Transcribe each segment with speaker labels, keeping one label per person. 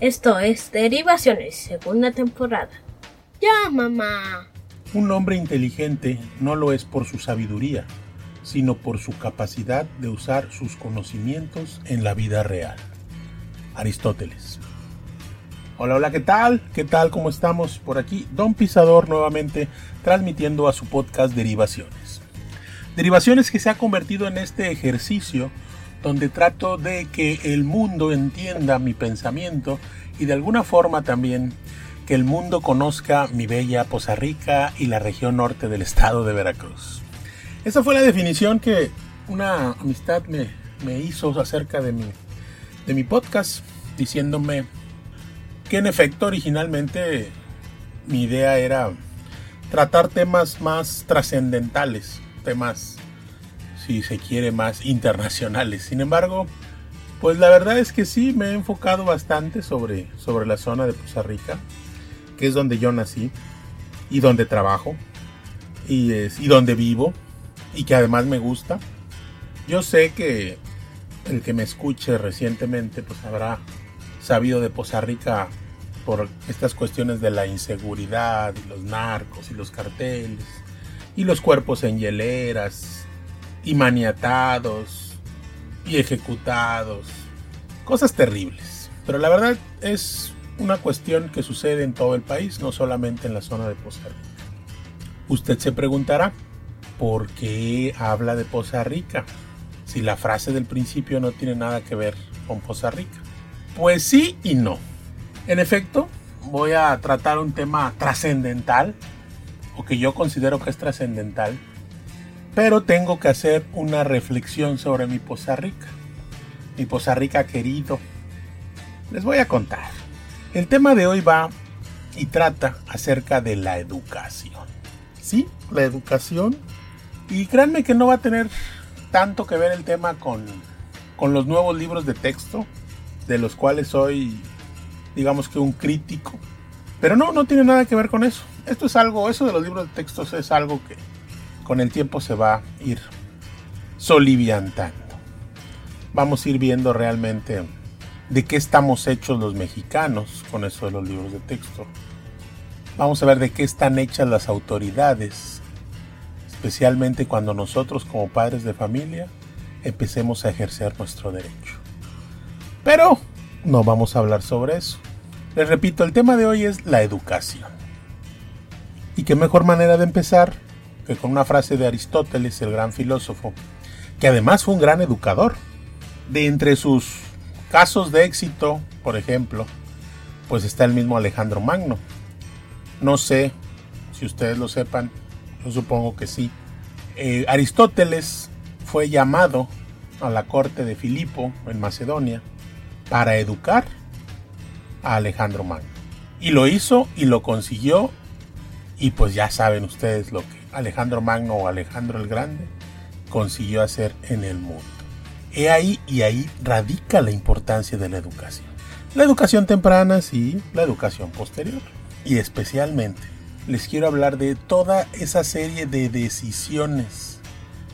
Speaker 1: Esto es Derivaciones, segunda temporada. Ya, mamá.
Speaker 2: Un hombre inteligente no lo es por su sabiduría, sino por su capacidad de usar sus conocimientos en la vida real. Aristóteles. Hola, hola, ¿qué tal? ¿Qué tal? ¿Cómo estamos? Por aquí, Don Pisador nuevamente transmitiendo a su podcast Derivaciones. Derivaciones que se ha convertido en este ejercicio donde trato de que el mundo entienda mi pensamiento y de alguna forma también que el mundo conozca mi bella Poza Rica y la región norte del estado de Veracruz. Esa fue la definición que una amistad me, me hizo acerca de mi, de mi podcast, diciéndome que en efecto originalmente mi idea era tratar temas más trascendentales, temas si se quiere, más internacionales. Sin embargo, pues la verdad es que sí, me he enfocado bastante sobre, sobre la zona de Costa Rica, que es donde yo nací y donde trabajo y, es, y donde vivo y que además me gusta. Yo sé que el que me escuche recientemente pues habrá sabido de Poza Rica por estas cuestiones de la inseguridad y los narcos y los carteles y los cuerpos en hieleras y maniatados y ejecutados. Cosas terribles. Pero la verdad es una cuestión que sucede en todo el país, no solamente en la zona de Poza Rica. Usted se preguntará, ¿por qué habla de Poza Rica? Si la frase del principio no tiene nada que ver con Poza Rica. Pues sí y no. En efecto, voy a tratar un tema trascendental, o que yo considero que es trascendental, pero tengo que hacer una reflexión sobre mi Poza Rica. Mi Poza Rica querido. Les voy a contar. El tema de hoy va y trata acerca de la educación. Sí, la educación. Y créanme que no va a tener tanto que ver el tema con, con los nuevos libros de texto, de los cuales soy, digamos que un crítico. Pero no, no tiene nada que ver con eso. Esto es algo, eso de los libros de textos es algo que, con el tiempo se va a ir soliviantando. Vamos a ir viendo realmente de qué estamos hechos los mexicanos con eso de los libros de texto. Vamos a ver de qué están hechas las autoridades, especialmente cuando nosotros como padres de familia empecemos a ejercer nuestro derecho. Pero no vamos a hablar sobre eso. Les repito, el tema de hoy es la educación. ¿Y qué mejor manera de empezar con una frase de Aristóteles, el gran filósofo, que además fue un gran educador. De entre sus casos de éxito, por ejemplo, pues está el mismo Alejandro Magno. No sé si ustedes lo sepan, yo supongo que sí. Eh, Aristóteles fue llamado a la corte de Filipo en Macedonia para educar a Alejandro Magno. Y lo hizo y lo consiguió y pues ya saben ustedes lo que Alejandro Magno o Alejandro el Grande consiguió hacer en el mundo. He ahí y ahí radica la importancia de la educación. La educación temprana, sí, la educación posterior. Y especialmente les quiero hablar de toda esa serie de decisiones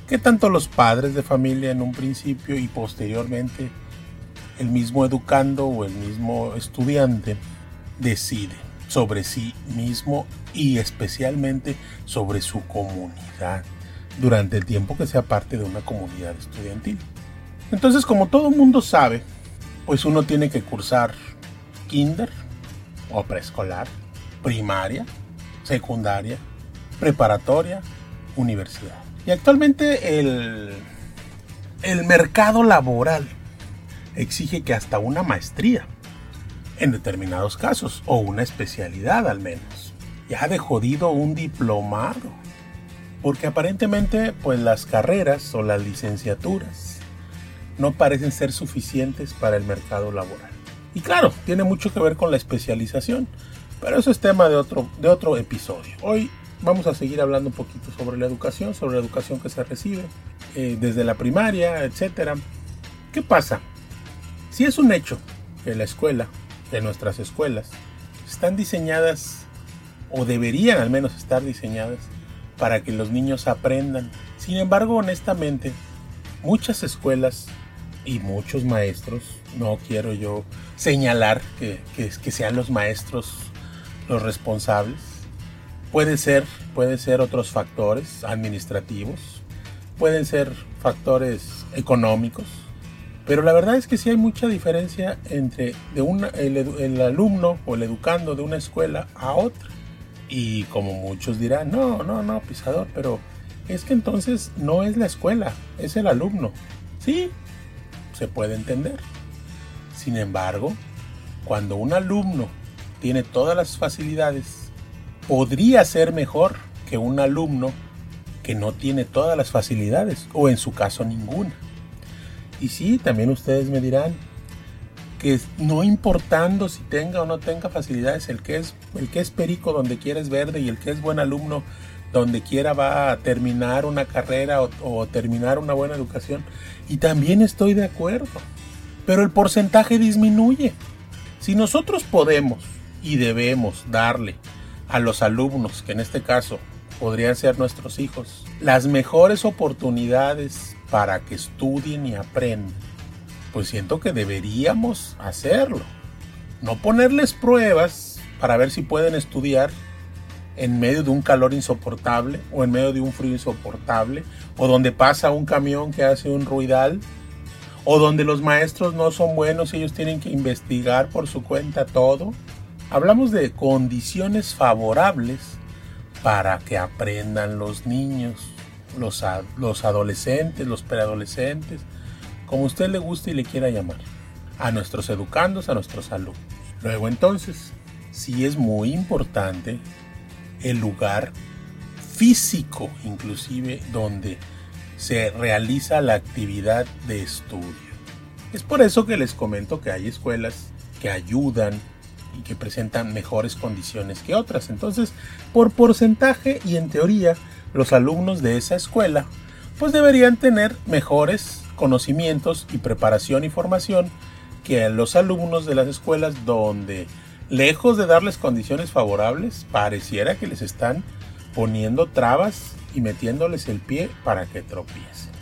Speaker 2: que tanto los padres de familia en un principio y posteriormente el mismo educando o el mismo estudiante decide sobre sí mismo y especialmente sobre su comunidad durante el tiempo que sea parte de una comunidad estudiantil. Entonces, como todo mundo sabe, pues uno tiene que cursar kinder o preescolar, primaria, secundaria, preparatoria, universidad. Y actualmente el, el mercado laboral exige que hasta una maestría en determinados casos, o una especialidad al menos. Ya de jodido un diplomado. Porque aparentemente pues las carreras o las licenciaturas no parecen ser suficientes para el mercado laboral. Y claro, tiene mucho que ver con la especialización, pero eso es tema de otro, de otro episodio. Hoy vamos a seguir hablando un poquito sobre la educación, sobre la educación que se recibe eh, desde la primaria, etc. ¿Qué pasa? Si es un hecho que la escuela de nuestras escuelas están diseñadas o deberían al menos estar diseñadas para que los niños aprendan. Sin embargo, honestamente, muchas escuelas y muchos maestros, no quiero yo señalar que, que, sean los maestros los responsables. Puede ser, puede ser otros factores administrativos, pueden ser factores económicos, pero la verdad es que sí hay mucha diferencia entre de el, el, alumno o el educando de una escuela a otra. Y como muchos dirán, no, no, no, pisador, pero es que entonces no es la escuela, es el alumno. Sí, se puede entender. Sin embargo, cuando un alumno tiene todas las facilidades, podría ser mejor que un alumno que no tiene todas las facilidades, o en su caso ninguna. Y sí, también ustedes me dirán que no importando si tenga o no tenga facilidades, el que es, el que es perico donde quiera es verde y el que es buen alumno donde quiera va a terminar una carrera o, terminar una buena educación. Y también estoy de acuerdo. Pero el porcentaje disminuye. Si nosotros podemos y debemos darle a los alumnos, que en este caso podrían ser nuestros hijos, las mejores oportunidades para que estudien y aprendan, pues siento que deberíamos hacerlo. No ponerles pruebas para ver si pueden estudiar en medio de un calor insoportable o en medio de un frío insoportable o donde pasa un camión que hace un ruidal o donde los maestros no son buenos y ellos tienen que investigar por su cuenta todo. Hablamos de condiciones favorables para que aprendan los niños, los, los adolescentes, los preadolescentes, como usted le guste y le quiera llamar, a nuestros educandos, a nuestros alumnos. Luego entonces, sí es muy importante el lugar físico inclusive donde se realiza la actividad de estudio. Es por eso que les comento que hay escuelas que ayudan y que presentan mejores condiciones que otras. Entonces, por porcentaje y en teoría, los alumnos de esa escuela pues deberían tener mejores conocimientos y preparación y formación que los alumnos de las escuelas donde lejos de darles condiciones favorables, pareciera que les están poniendo trabas y metiéndoles el pie para que tropiecen.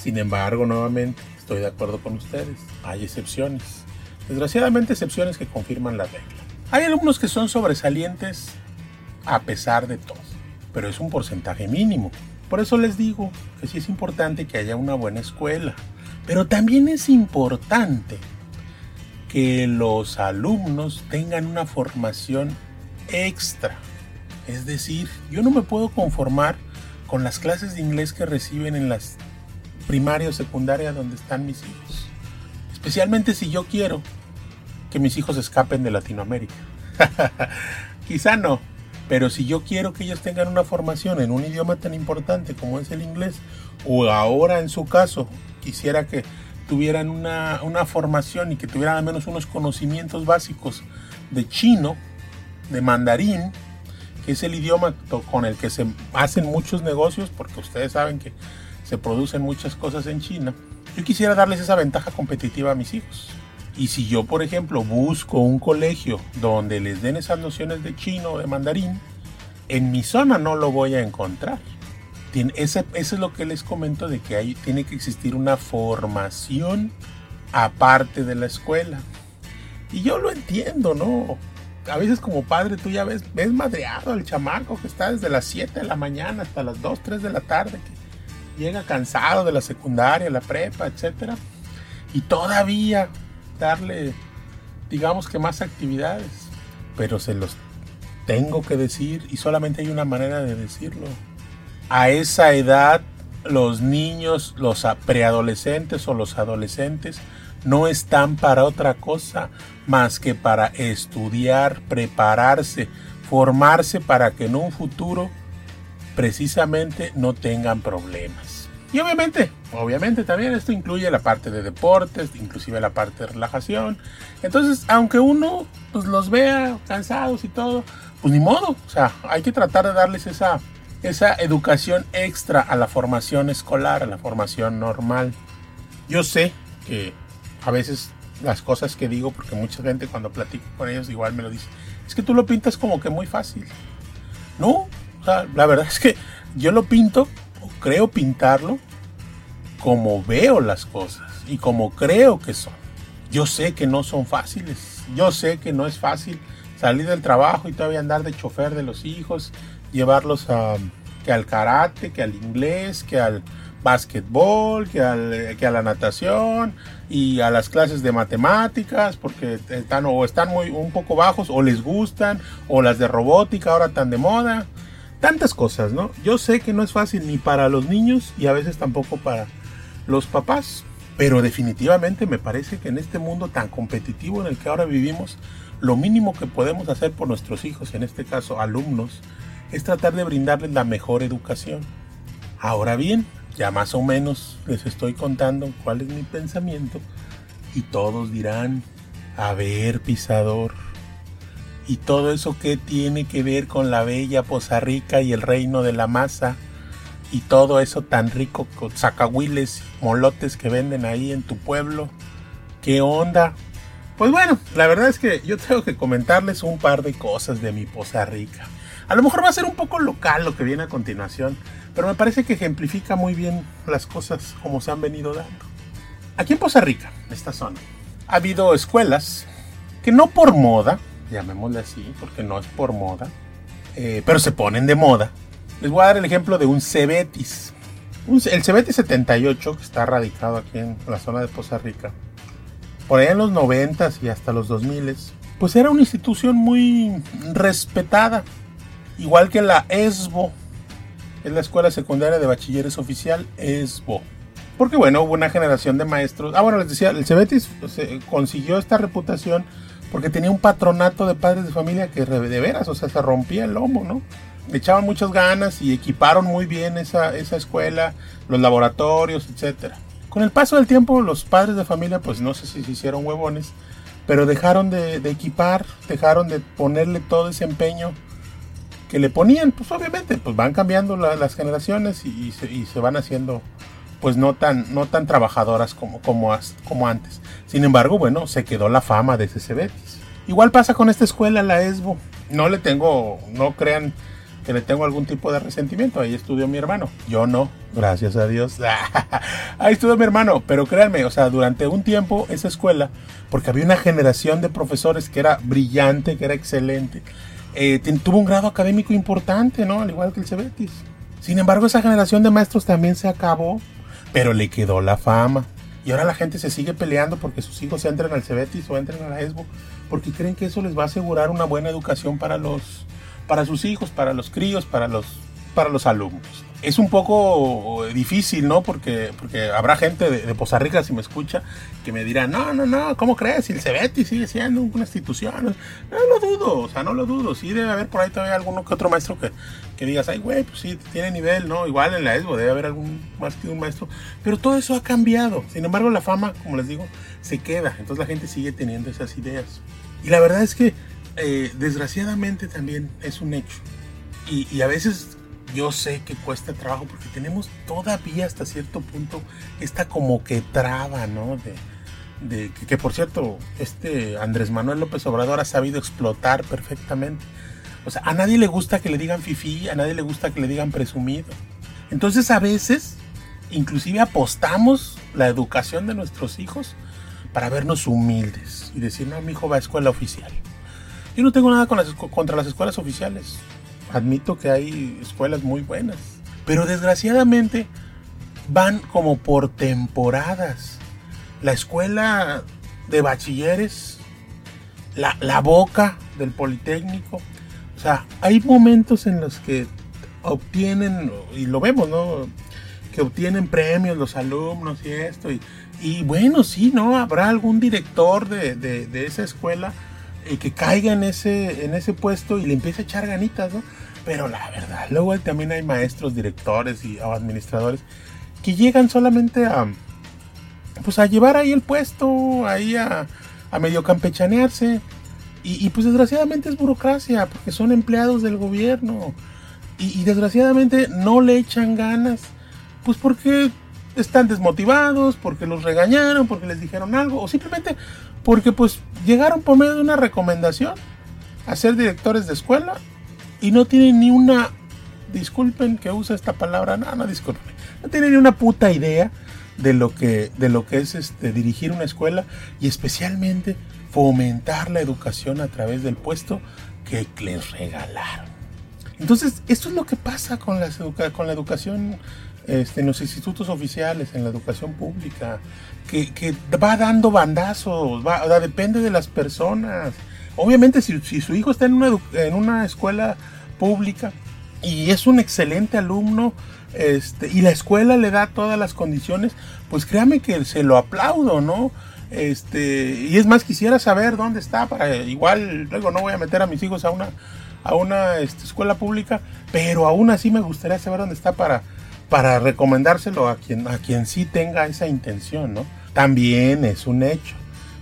Speaker 2: Sin embargo, nuevamente, estoy de acuerdo con ustedes, hay excepciones. Desgraciadamente, excepciones que confirman la regla. Hay alumnos que son sobresalientes a pesar de todo, pero es un porcentaje mínimo. Por eso les digo que sí es importante que haya una buena escuela, pero también es importante que los alumnos tengan una formación extra. Es decir, yo no me puedo conformar con las clases de inglés que reciben en las primaria o secundaria donde están mis hijos. Especialmente si yo quiero que mis hijos escapen de Latinoamérica. Quizá no, pero si yo quiero que ellos tengan una formación en un idioma tan importante como es el inglés, o ahora en su caso quisiera que tuvieran una, formación y que tuvieran al menos unos conocimientos básicos de chino, de mandarín, que es el idioma con el que se hacen muchos negocios, porque ustedes saben que se producen muchas cosas en China. Yo quisiera darles esa ventaja competitiva a mis hijos. Y si yo, por ejemplo, busco un colegio donde les den esas nociones de chino de mandarín, en mi zona no lo voy a encontrar eso es lo que les comento de que tiene que existir una formación aparte de la escuela. Y yo lo entiendo, ¿no? A veces como padre tú ya ves, ves madreado al chamaco que está desde las 7 de la mañana hasta las 2, 3 de la tarde, que llega cansado de la secundaria, la prepa, etc. Y todavía darle, digamos que más actividades. Pero se los tengo que decir y solamente hay una manera de decirlo a esa edad los niños, los preadolescentes o los adolescentes no están para otra cosa más que para estudiar, prepararse, formarse para que en un futuro precisamente no tengan problemas. Y obviamente, obviamente también esto incluye la parte de deportes, inclusive la parte de relajación. Entonces, aunque uno pues, los vea cansados y todo, pues ni modo, o sea, hay que tratar de darles esa esa educación extra a la formación escolar, a la formación normal. Yo sé que a veces las cosas que digo, porque mucha gente cuando platico con ellos igual me lo dice, es que tú lo pintas como que muy fácil. No, la verdad es que yo lo pinto, o creo pintarlo, como veo las cosas. y como creo que son. Yo sé que no son fáciles, yo sé que no es fácil salir del trabajo y todavía andar de chofer de los hijos, llevarlos a, que al karate, que al inglés, que al básquetbol, que, al, que a la natación y a las clases de matemáticas, porque están o están muy un poco bajos o les gustan, o las de robótica ahora tan de moda. Tantas cosas, ¿no? Yo sé que no es fácil ni para los niños y a veces tampoco para los papás, pero definitivamente me parece que en este mundo tan competitivo en el que ahora vivimos, lo mínimo que podemos hacer por nuestros hijos, en este caso alumnos, es tratar de brindarles la mejor educación. Ahora bien, ya más o menos les estoy contando cuál es mi pensamiento y todos dirán, a ver, pisador, ¿y todo eso qué tiene que ver con la bella Poza Rica y el reino de la masa? Y todo eso tan rico con sacahuiles, molotes que venden ahí en tu pueblo. ¿Qué onda? Pues bueno, la verdad es que yo tengo que comentarles un par de cosas de mi Poza Rica. A lo mejor va a ser un poco local lo que viene a continuación, pero me parece que ejemplifica muy bien las cosas como se han venido dando. Aquí en Poza Rica, esta zona, ha habido escuelas que no por moda, llamémosle así, porque no es por moda, eh, pero se ponen de moda. Les voy a dar el ejemplo de un Cebetis. el Cebetis 78, que está radicado aquí en la zona de Poza Rica, por allá en los 90 y hasta los 2000, pues era una institución muy respetada, igual que la ESBO, es la Escuela Secundaria de Bachilleres Oficial, ESBO. Porque bueno, hubo una generación de maestros. Ah, bueno, les decía, el Cebetis pues, eh, consiguió esta reputación porque tenía un patronato de padres de familia que de veras, o sea, se rompía el lomo, ¿no? Echaban muchas ganas y equiparon muy bien esa, esa escuela, los laboratorios, etc. Con el paso del tiempo, los padres de familia, pues no sé si se hicieron huevones, pero dejaron de, equipar, dejaron de ponerle todo ese empeño que le ponían, pues obviamente, pues van cambiando las generaciones y, se, van haciendo pues no tan, no tan trabajadoras como, como, como antes. Sin embargo, bueno, se quedó la fama de ese Cebetis. Igual pasa con esta escuela, la ESBO. No le tengo, no crean que le tengo algún tipo de resentimiento. Ahí estudió mi hermano. Yo no, gracias a Dios. Ahí estudió mi hermano. Pero créanme, o sea, durante un tiempo esa escuela, porque había una generación de profesores que era brillante, que era excelente, eh, tuvo un grado académico importante, ¿no? Al igual que el Cebetis. Sin embargo, esa generación de maestros también se acabó, pero le quedó la fama. Y ahora la gente se sigue peleando porque sus hijos entren al Cebetis o entren a la ESBO, porque creen que eso les va a asegurar una buena educación para los, para sus hijos, para los críos, para los, para los alumnos es un poco difícil, ¿no? Porque, porque habrá gente de, de, Poza Rica, si me escucha, que me dirá, no, no, no, ¿cómo crees? Si el Cebeti sigue siendo una institución. No lo dudo, o sea, no lo dudo. Sí debe haber por ahí todavía alguno que otro maestro que, que digas, ay, güey, pues sí, tiene nivel, ¿no? Igual en la ESBO debe haber algún más que un maestro. Pero todo eso ha cambiado. Sin embargo, la fama, como les digo, se queda. Entonces la gente sigue teniendo esas ideas. Y la verdad es que, eh, desgraciadamente, también es un hecho. Y, a veces yo sé que cuesta trabajo porque tenemos todavía hasta cierto punto esta como que traba, ¿no? De, que, por cierto, este Andrés Manuel López Obrador ha sabido explotar perfectamente. O sea, a nadie le gusta que le digan fifi, a nadie le gusta que le digan presumido. Entonces a veces, inclusive apostamos la educación de nuestros hijos para vernos humildes y decir, no, mi hijo va a escuela oficial. Yo no tengo nada contra las escuelas oficiales admito que hay escuelas muy buenas, pero desgraciadamente van como por temporadas. La escuela de bachilleres, la, boca del Politécnico, o sea, hay momentos en los que obtienen, y lo vemos, ¿no? Que obtienen premios los alumnos y esto, y, bueno, sí, ¿no? Habrá algún director de, de esa escuela y que caiga en ese, en ese puesto y le empiece a echar ganitas, ¿no? Pero la verdad, luego también hay maestros, directores y administradores que llegan solamente a pues a llevar ahí el puesto, ahí a, a medio campechanearse. Y, pues desgraciadamente es burocracia, porque son empleados del gobierno. Y, desgraciadamente no le echan ganas, pues porque están desmotivados, porque los regañaron, porque les dijeron algo, o simplemente porque pues llegaron por medio de una recomendación a ser directores de escuela y no tienen ni una, disculpen que use esta palabra, no, no disculpen, no tienen ni una puta idea de lo que, de lo que es este, dirigir una escuela y especialmente fomentar la educación a través del puesto que les regalaron. Entonces, esto es lo que pasa con, las con la educación este, en los institutos oficiales, en la educación pública, que, va dando bandazos, va, depende de las personas. Obviamente, si, su hijo está en una, en una escuela pública y es un excelente alumno, este, y la escuela le da todas las condiciones, pues créame que se lo aplaudo, ¿no? Este, y es más, quisiera saber dónde está para igual, luego no voy a meter a mis hijos a una, a una este, escuela pública, pero aún así me gustaría saber dónde está para, para recomendárselo a quien, a quien sí tenga esa intención, ¿no? También es un hecho,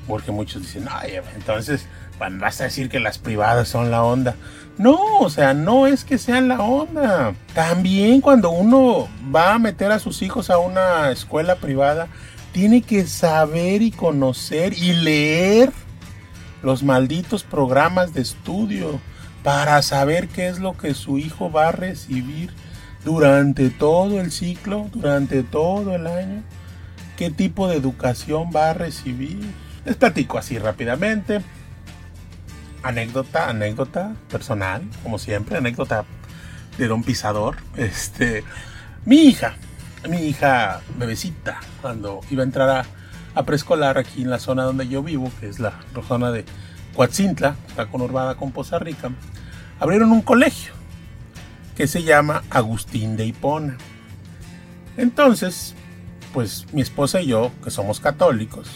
Speaker 2: porque muchos dicen, ay, entonces vas a decir que las privadas son la onda. No, o sea, no es que sean la onda. También cuando uno va a meter a sus hijos a una escuela privada, tiene que saber y conocer y leer los malditos programas de estudio para saber qué es lo que su hijo va a recibir durante todo el ciclo, durante todo el año, qué tipo de educación va a recibir. Les platico así rápidamente anécdota, anécdota personal, como siempre, anécdota de Don Pisador. Este, mi hija, mi hija bebecita, cuando iba a entrar a, preescolar aquí en la zona donde yo vivo, que es la, zona de Coatzintla, está conurbada con Poza Rica, abrieron un colegio que se llama Agustín de Hipona. Entonces, pues mi esposa y yo, que somos católicos,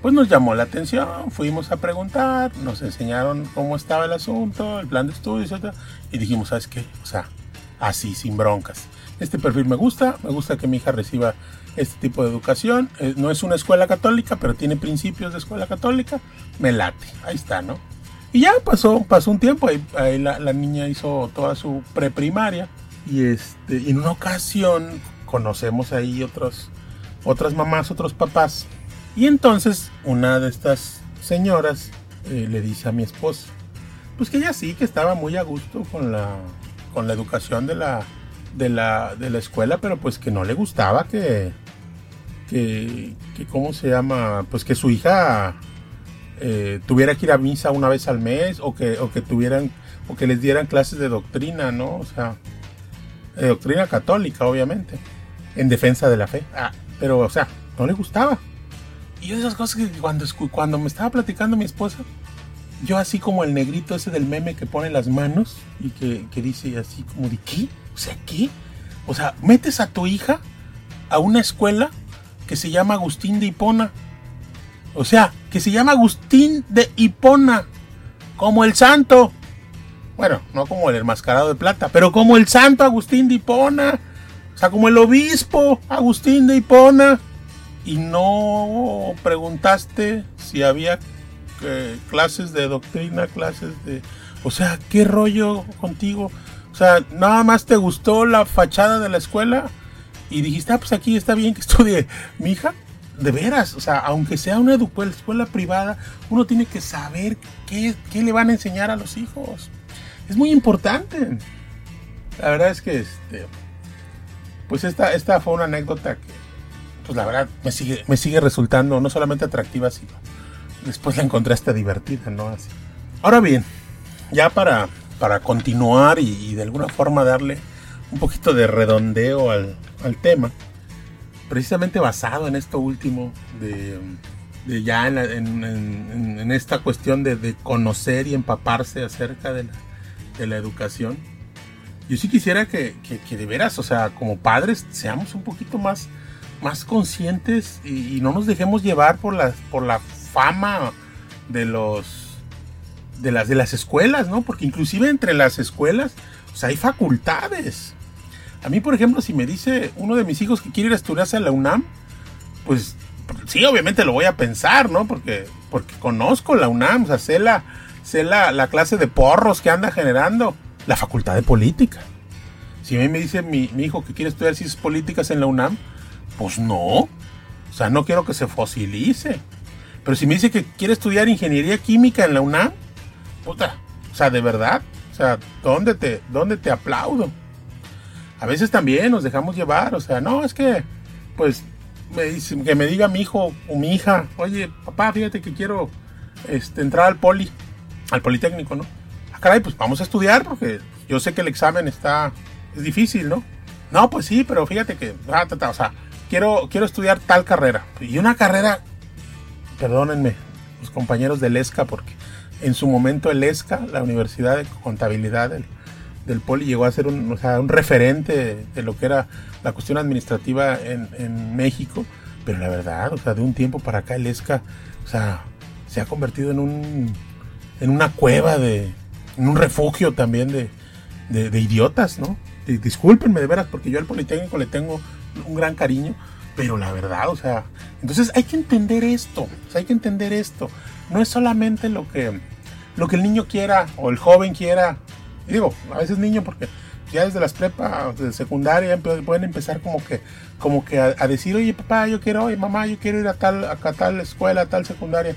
Speaker 2: pues nos llamó la atención, fuimos a preguntar, nos enseñaron cómo estaba el asunto, el plan de estudios, etc. Y dijimos, ¿sabes qué? O sea, así, sin broncas. Este perfil me gusta, me gusta que mi hija reciba este tipo de educación. Eh, no es una escuela católica, pero tiene principios de escuela católica. Me late, ahí está, ¿no? Y ya pasó, pasó un tiempo, ahí, la, niña hizo toda su preprimaria. Y este, en una ocasión conocemos ahí otros, otras mamás, otros papás y entonces una de estas señoras eh, le dice a mi esposa, pues que ella sí, que estaba muy a gusto con la, con la educación de la, de la, de la escuela, pero pues que no le gustaba que, que, que ¿cómo se llama? Pues que su hija eh, tuviera que ir a misa una vez al mes o que, o que tuvieran, o que les dieran clases de doctrina, ¿no? O sea, de doctrina católica, obviamente, en defensa de la fe. Ah, pero, o sea, no le gustaba. Y esas cosas que cuando, cuando me estaba platicando mi esposa, yo así como el negrito ese del meme que pone las manos y que, dice así como de qué, o sea, ¿qué? O sea, metes a tu hija a una escuela que se llama Agustín de Hipona. O sea, que se llama Agustín de Hipona. Como el santo. Bueno, no como el enmascarado de plata, pero como el santo Agustín de Hipona. O sea, como el obispo Agustín de Hipona y no preguntaste si había eh, clases de doctrina, clases de... O sea, ¿qué rollo contigo? O sea, nada más te gustó la fachada de la escuela y dijiste, ah, pues aquí está bien que estudie mi hija. De veras, o sea, aunque sea una escuela privada, uno tiene que saber qué, qué le van a enseñar a los hijos. Es muy importante. La verdad es que, este, pues esta, esta fue una anécdota que pues la verdad me sigue, me sigue resultando no solamente atractiva, sino después la encontré hasta divertida, ¿no? Así. Ahora bien, ya para, para continuar y, de alguna forma darle un poquito de redondeo al, tema, precisamente basado en esto último, de, ya en, esta cuestión de, conocer y empaparse acerca de la, educación, yo sí quisiera que, que, de veras, o sea, como padres, seamos un poquito más más conscientes y, no nos dejemos llevar por la, por la fama de los de las de las escuelas, ¿no? Porque inclusive entre las escuelas pues, hay facultades. A mí, por ejemplo, si me dice uno de mis hijos que quiere ir a estudiarse a la UNAM, pues sí, obviamente lo voy a pensar, ¿no? Porque, porque conozco la UNAM, o sea, sé la, sé la, la clase de porros que anda generando la facultad de política. Si a mí me dice mi, mi hijo que quiere estudiar ciencias políticas en la UNAM, pues no. O sea, no quiero que se fosilice. Pero si me dice que quiere estudiar ingeniería química en la UNAM, puta, o sea, de verdad, o sea, ¿dónde te, dónde te aplaudo? A veces también nos dejamos llevar, o sea, no, es que, pues, me dice, que me diga mi hijo o mi hija, oye, papá, fíjate que quiero este, entrar al poli, al politécnico, ¿no? Ah, caray, pues vamos a estudiar porque yo sé que el examen está, es difícil, ¿no? No, pues sí, pero fíjate que, ah, o sea, quiero, quiero estudiar tal carrera. Y una carrera, perdónenme, los compañeros del ESCA, porque en su momento el ESCA, la Universidad de Contabilidad del, del Poli, llegó a ser un, o sea, un referente de lo que era la cuestión administrativa en, en, México. Pero la verdad, o sea, de un tiempo para acá el ESCA, o sea, se ha convertido en un en una cueva de, en un refugio también de, de, idiotas, ¿no? discúlpenme de veras, porque yo al Politécnico le tengo un gran cariño, pero la verdad, o sea, entonces hay que entender esto, hay que entender esto. No es solamente lo que, lo que el niño quiera o el joven quiera. Digo, a veces niño porque ya desde las prepas, de secundaria, pueden empezar como que, como que a, decir, oye papá, yo quiero, oye mamá, yo quiero ir a tal, a tal escuela, a tal secundaria.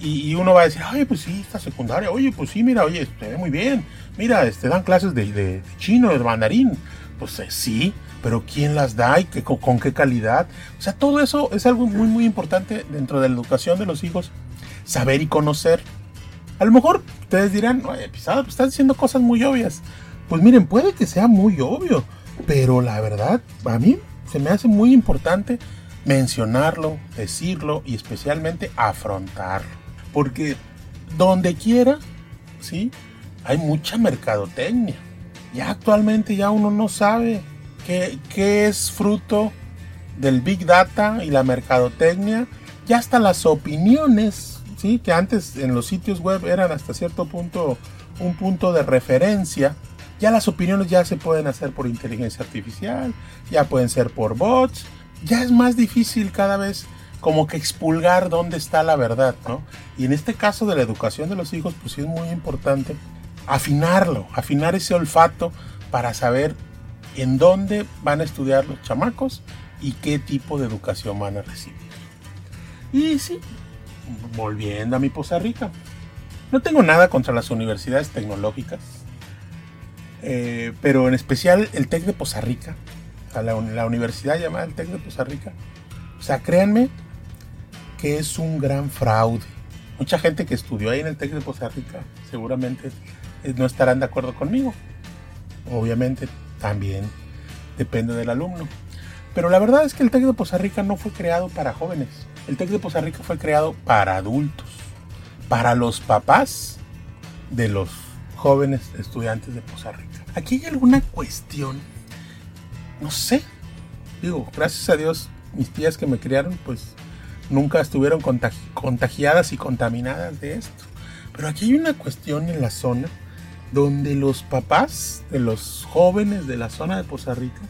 Speaker 2: Y, uno va a decir, oye, pues sí, esta secundaria, oye, pues sí, mira, oye, te ve muy bien, mira, este, dan clases de, chino, de mandarín. Pues eh, sí, pero ¿quién las da y qué, con, qué calidad? O sea, todo eso es algo muy, muy importante dentro de la educación de los hijos, saber y conocer. A lo mejor ustedes dirán, oye, pisado, pues estás diciendo cosas muy obvias. Pues miren, puede que sea muy obvio, pero la verdad, a mí se me hace muy importante mencionarlo, decirlo y especialmente afrontarlo. Porque donde quiera, ¿sí? Hay mucha mercadotecnia. Ya actualmente ya uno no sabe qué, qué es fruto del Big Data y la mercadotecnia. Ya hasta las opiniones, ¿sí? Que antes en los sitios web eran hasta cierto punto un punto de referencia. Ya las opiniones ya se pueden hacer por inteligencia artificial, ya pueden ser por bots. Ya es más difícil cada vez como que expulgar dónde está la verdad, ¿no? Y en este caso de la educación de los hijos, pues es muy importante afinarlo, afinar ese olfato para saber en dónde van a estudiar los chamacos y qué tipo de educación van a recibir. Y sí, volviendo a mi Poza Rica, no tengo nada contra las universidades tecnológicas, eh, pero en especial el TEC de Poza Rica, la, la universidad llamada el TEC de Poza Rica. O sea, créanme que es un gran fraude. Mucha gente que estudió ahí en el TEC de Costa Rica seguramente eh, no estarán de acuerdo conmigo. Obviamente también depende del alumno. Pero la verdad es que el TEC de Poza Rica no fue creado para jóvenes. El TEC de Poza Rica fue creado para adultos, para los papás de los jóvenes estudiantes de Poza Rica. Aquí hay alguna cuestión, no sé. Digo, gracias a Dios, mis tías que me criaron, pues nunca estuvieron contagiadas y contaminadas de esto. Pero aquí hay una cuestión en la zona donde los papás de los jóvenes de la zona de Poza Rica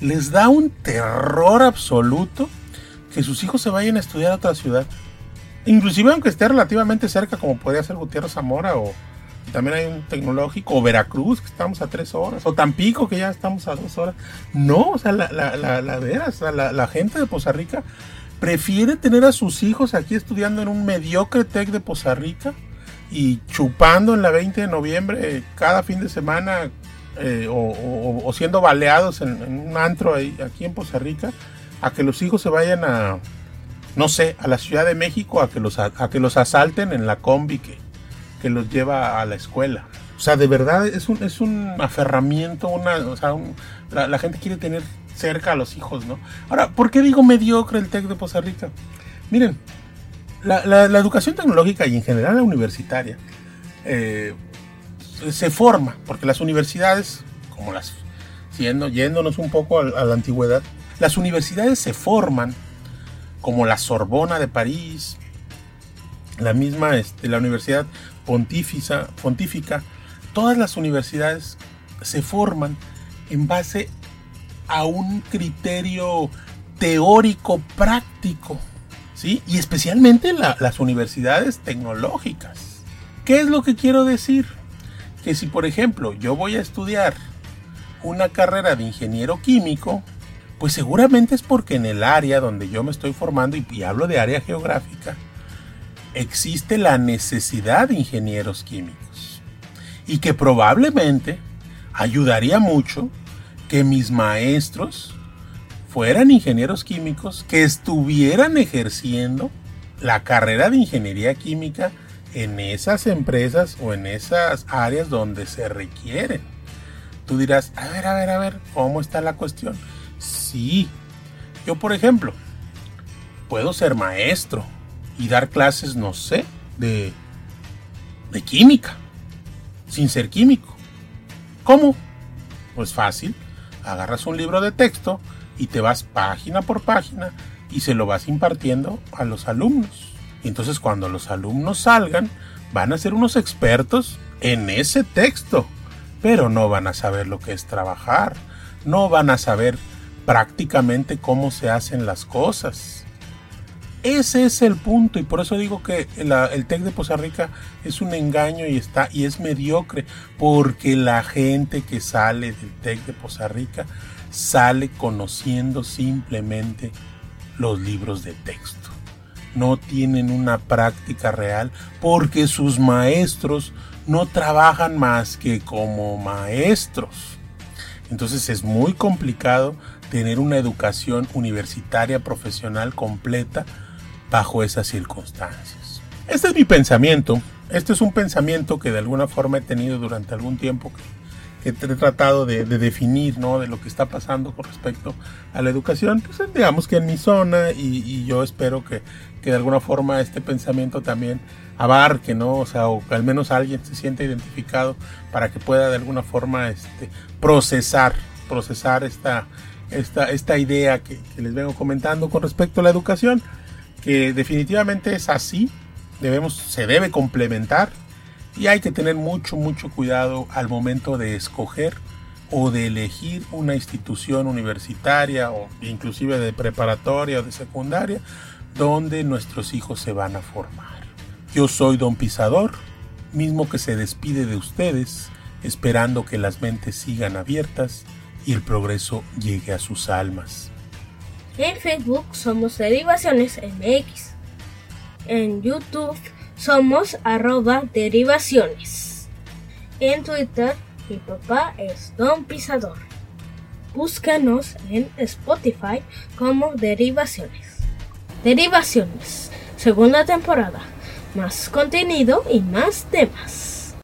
Speaker 2: les da un terror absoluto que sus hijos se vayan a estudiar a otra ciudad. Inclusive aunque esté relativamente cerca, como podría ser Gutiérrez Zamora o también hay un tecnológico, o Veracruz, que estamos a tres horas, o Tampico, que ya estamos a dos horas. No, o sea, la, la, la, la, la gente de Poza Rica prefiere tener a sus hijos aquí estudiando en un mediocre TEC de Poza Rica y chupando en la 20 de noviembre cada fin de semana eh, o, siendo baleados en, un antro aquí en Poza Rica, a que los hijos se vayan a, no sé, a la Ciudad de México, a que los, a, que los asalten en la combi que, que los lleva a la escuela. O sea, de verdad es un, es un aferramiento, una, o sea, la, la, gente quiere tener cerca a los hijos, ¿no? Ahora, ¿por qué digo mediocre el TEC de Poza Rica? Miren, la, educación tecnológica y en general la universitaria eh, se forma, porque las universidades, como las, siendo, yéndonos un poco a, la antigüedad, las universidades se forman como la Sorbona de París, la misma, este, la Universidad Pontífica, Pontífica, todas las universidades se forman en base a un criterio teórico práctico, ¿sí? Y especialmente las universidades tecnológicas. ¿Qué es lo que quiero decir? Que si, por ejemplo, yo voy a estudiar una carrera de ingeniero químico, pues seguramente es porque en el área donde yo me estoy formando, y hablo de área geográfica, existe la necesidad de ingenieros químicos. Y que probablemente ayudaría mucho que mis maestros fueran ingenieros químicos que estuvieran ejerciendo la carrera de ingeniería química en esas empresas o en esas áreas donde se requieren. Tú dirás, a ver, a ver, a ver, ¿cómo está la cuestión? Sí, yo por ejemplo, puedo ser maestro y dar clases, no sé, de, de química, sin ser químico. ¿Cómo? Pues fácil, agarras un libro de texto y te vas página por página y se lo vas impartiendo a los alumnos. Y entonces cuando los alumnos salgan, van a ser unos expertos en ese texto, pero no van a saber lo que es trabajar, no van a saber prácticamente cómo se hacen las cosas. Ese es el punto y por eso digo que el TEC de Poza Rica es un engaño y está y es mediocre porque la gente que sale del TEC de Poza Rica sale conociendo simplemente los libros de texto no tienen una práctica real porque sus maestros no trabajan más que como maestros. Entonces es muy complicado tener una educación universitaria profesional completa bajo esas circunstancias. Este es mi pensamiento. Este es un pensamiento que de alguna forma he tenido durante algún tiempo que, he tratado de, definir, ¿no? De lo que está pasando con respecto a la educación. Pues digamos que en mi zona y yo espero que que de alguna forma este pensamiento también abarque, ¿no? O sea, o que al menos alguien se sienta identificado para que pueda de alguna forma este, procesar, procesar esta, esta, esta idea que, les vengo comentando con respecto a la educación, que definitivamente es así, debemos, se debe complementar y hay que tener mucho, mucho cuidado al momento de escoger o de elegir una institución universitaria o inclusive de preparatoria o de secundaria donde nuestros hijos se van a formar. Yo soy Don Pisador, mismo que se despide de ustedes, esperando que las mentes sigan abiertas y el progreso llegue a sus almas.
Speaker 1: En Facebook somos Derivaciones MX. En YouTube somos arroba derivaciones. En Twitter mi papá es Don Pisador. Búscanos en Spotify como Derivaciones. Derivaciones, segunda temporada. Más contenido y más temas.